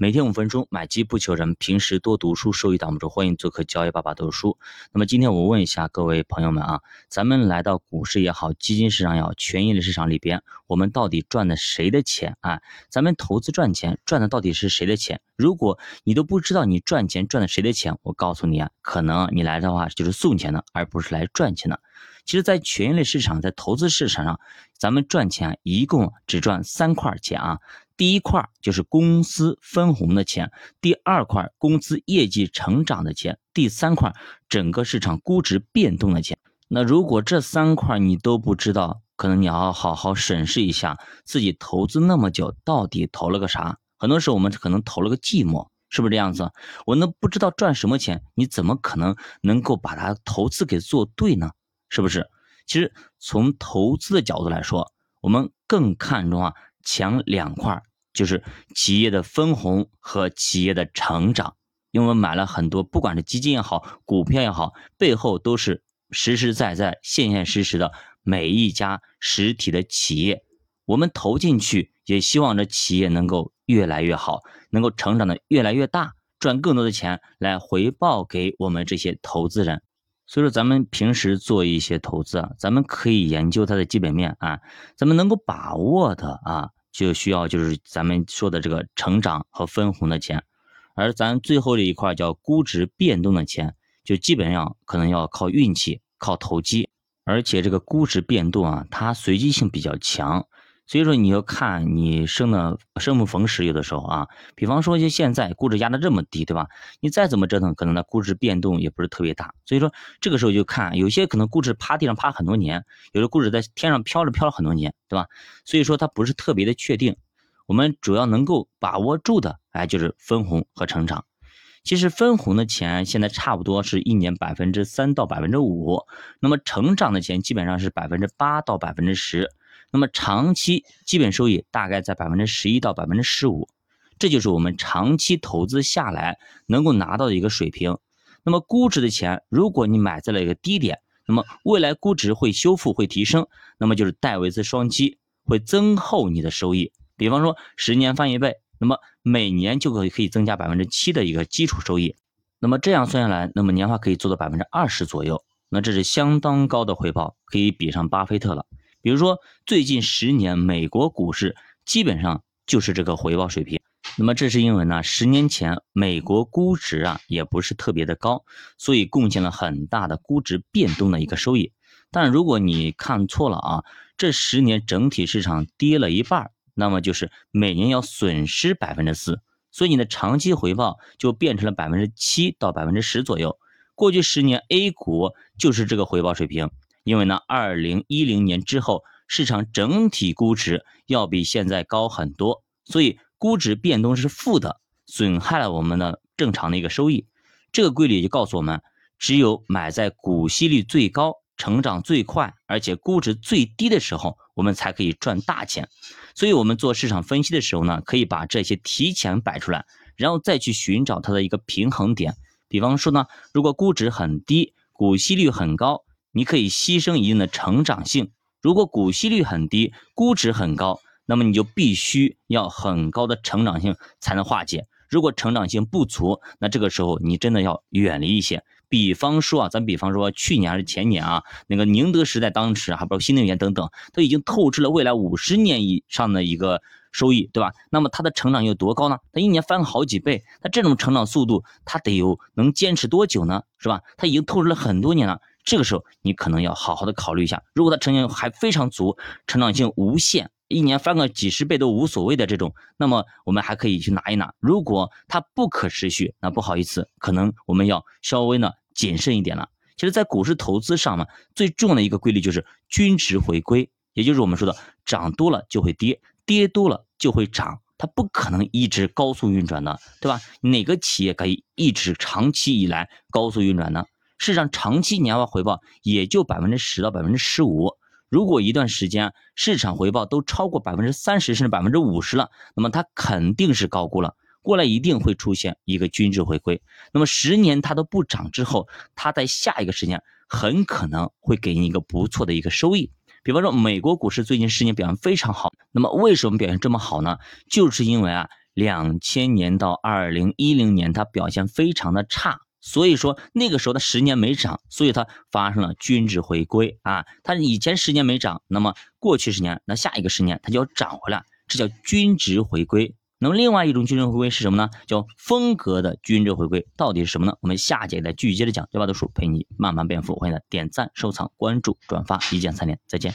每天五分钟，买基不求人。平时多读书，收益挡不住。欢迎做客交易爸爸读书。那么今天我问一下各位朋友们啊，咱们来到股市也好，基金市场也好，权益类市场里边，我们到底赚的谁的钱啊？咱们投资赚钱，赚的到底是谁的钱？如果你都不知道你赚钱赚的谁的钱，我告诉你啊，可能你来的话就是送钱的，而不是来赚钱的。其实，在权益类市场，在投资市场上，咱们赚钱一共只赚三块钱啊。第一块就是公司分红的钱，第二块公司业绩成长的钱，第三块整个市场估值变动的钱。那如果这三块你都不知道，可能你要好好审视一下自己投资那么久到底投了个啥。很多时候我们可能投了个寂寞，是不是这样子？我那不知道赚什么钱，你怎么可能能够把它投资给做对呢？是不是？其实从投资的角度来说，我们更看重啊前两块。就是企业的分红和企业的成长，因为我们买了很多，不管是基金也好，股票也好，背后都是实实在在、现现实实的每一家实体的企业。我们投进去，也希望这企业能够越来越好，能够成长的越来越大，赚更多的钱来回报给我们这些投资人。所以说，咱们平时做一些投资啊，咱们可以研究它的基本面啊，咱们能够把握的啊。就需要就是咱们说的这个成长和分红的钱，而咱最后这一块叫估值变动的钱，就基本上可能要靠运气、靠投机，而且这个估值变动啊，它随机性比较强。所以说你要看你生的生不逢时，有的时候啊，比方说就现在估值压的这么低，对吧？你再怎么折腾，可能它估值变动也不是特别大。所以说这个时候就看有些可能估值趴地上趴很多年，有的估值在天上飘着飘了很多年，对吧？所以说它不是特别的确定。我们主要能够把握住的，哎，就是分红和成长。其实分红的钱现在差不多是一年百分之三到百分之五，那么成长的钱基本上是百分之八到百分之十。那么长期基本收益大概在百分之十一到百分之十五，这就是我们长期投资下来能够拿到的一个水平。那么估值的钱，如果你买在了一个低点，那么未来估值会修复会提升，那么就是戴维斯双击会增厚你的收益。比方说十年翻一倍，那么每年就可以可以增加百分之七的一个基础收益。那么这样算下来，那么年化可以做到百分之二十左右，那这是相当高的回报，可以比上巴菲特了。比如说，最近十年美国股市基本上就是这个回报水平。那么这是因为呢，十年前美国估值啊也不是特别的高，所以贡献了很大的估值变动的一个收益。但如果你看错了啊，这十年整体市场跌了一半，那么就是每年要损失百分之四，所以你的长期回报就变成了百分之七到百分之十左右。过去十年 A 股就是这个回报水平。因为呢，二零一零年之后，市场整体估值要比现在高很多，所以估值变动是负的，损害了我们的正常的一个收益。这个规律就告诉我们，只有买在股息率最高、成长最快，而且估值最低的时候，我们才可以赚大钱。所以，我们做市场分析的时候呢，可以把这些提前摆出来，然后再去寻找它的一个平衡点。比方说呢，如果估值很低，股息率很高。你可以牺牲一定的成长性，如果股息率很低，估值很高，那么你就必须要很高的成长性才能化解。如果成长性不足，那这个时候你真的要远离一些。比方说啊，咱比方说去年还是前年啊，那个宁德时代当时还包括新能源等等，都已经透支了未来五十年以上的一个收益，对吧？那么它的成长有多高呢？它一年翻了好几倍，那这种成长速度，它得有能坚持多久呢？是吧？它已经透支了很多年了。这个时候，你可能要好好的考虑一下，如果它成长还非常足，成长性无限，一年翻个几十倍都无所谓的这种，那么我们还可以去拿一拿。如果它不可持续，那不好意思，可能我们要稍微呢谨慎一点了。其实，在股市投资上嘛，最重要的一个规律就是均值回归，也就是我们说的涨多了就会跌，跌多了就会涨，它不可能一直高速运转的，对吧？哪个企业可以一直长期以来高速运转呢？市场长期年化回报也就百分之十到百分之十五，如果一段时间市场回报都超过百分之三十甚至百分之五十了，那么它肯定是高估了，过来一定会出现一个均值回归。那么十年它都不涨之后，它在下一个十年很可能会给你一个不错的一个收益。比方说美国股市最近十年表现非常好，那么为什么表现这么好呢？就是因为啊。两千年到二零一零年它表现非常的差，所以说那个时候它十年没涨，所以它发生了均值回归啊。它以前十年没涨，那么过去十年，那下一个十年它就要涨回来，这叫均值回归。那么另外一种均值回归是什么呢？叫风格的均值回归，到底是什么呢？我们下节再继续接着讲。对吧？读书陪你慢慢变富，欢迎大家点赞、收藏、关注、转发，一键三连，再见。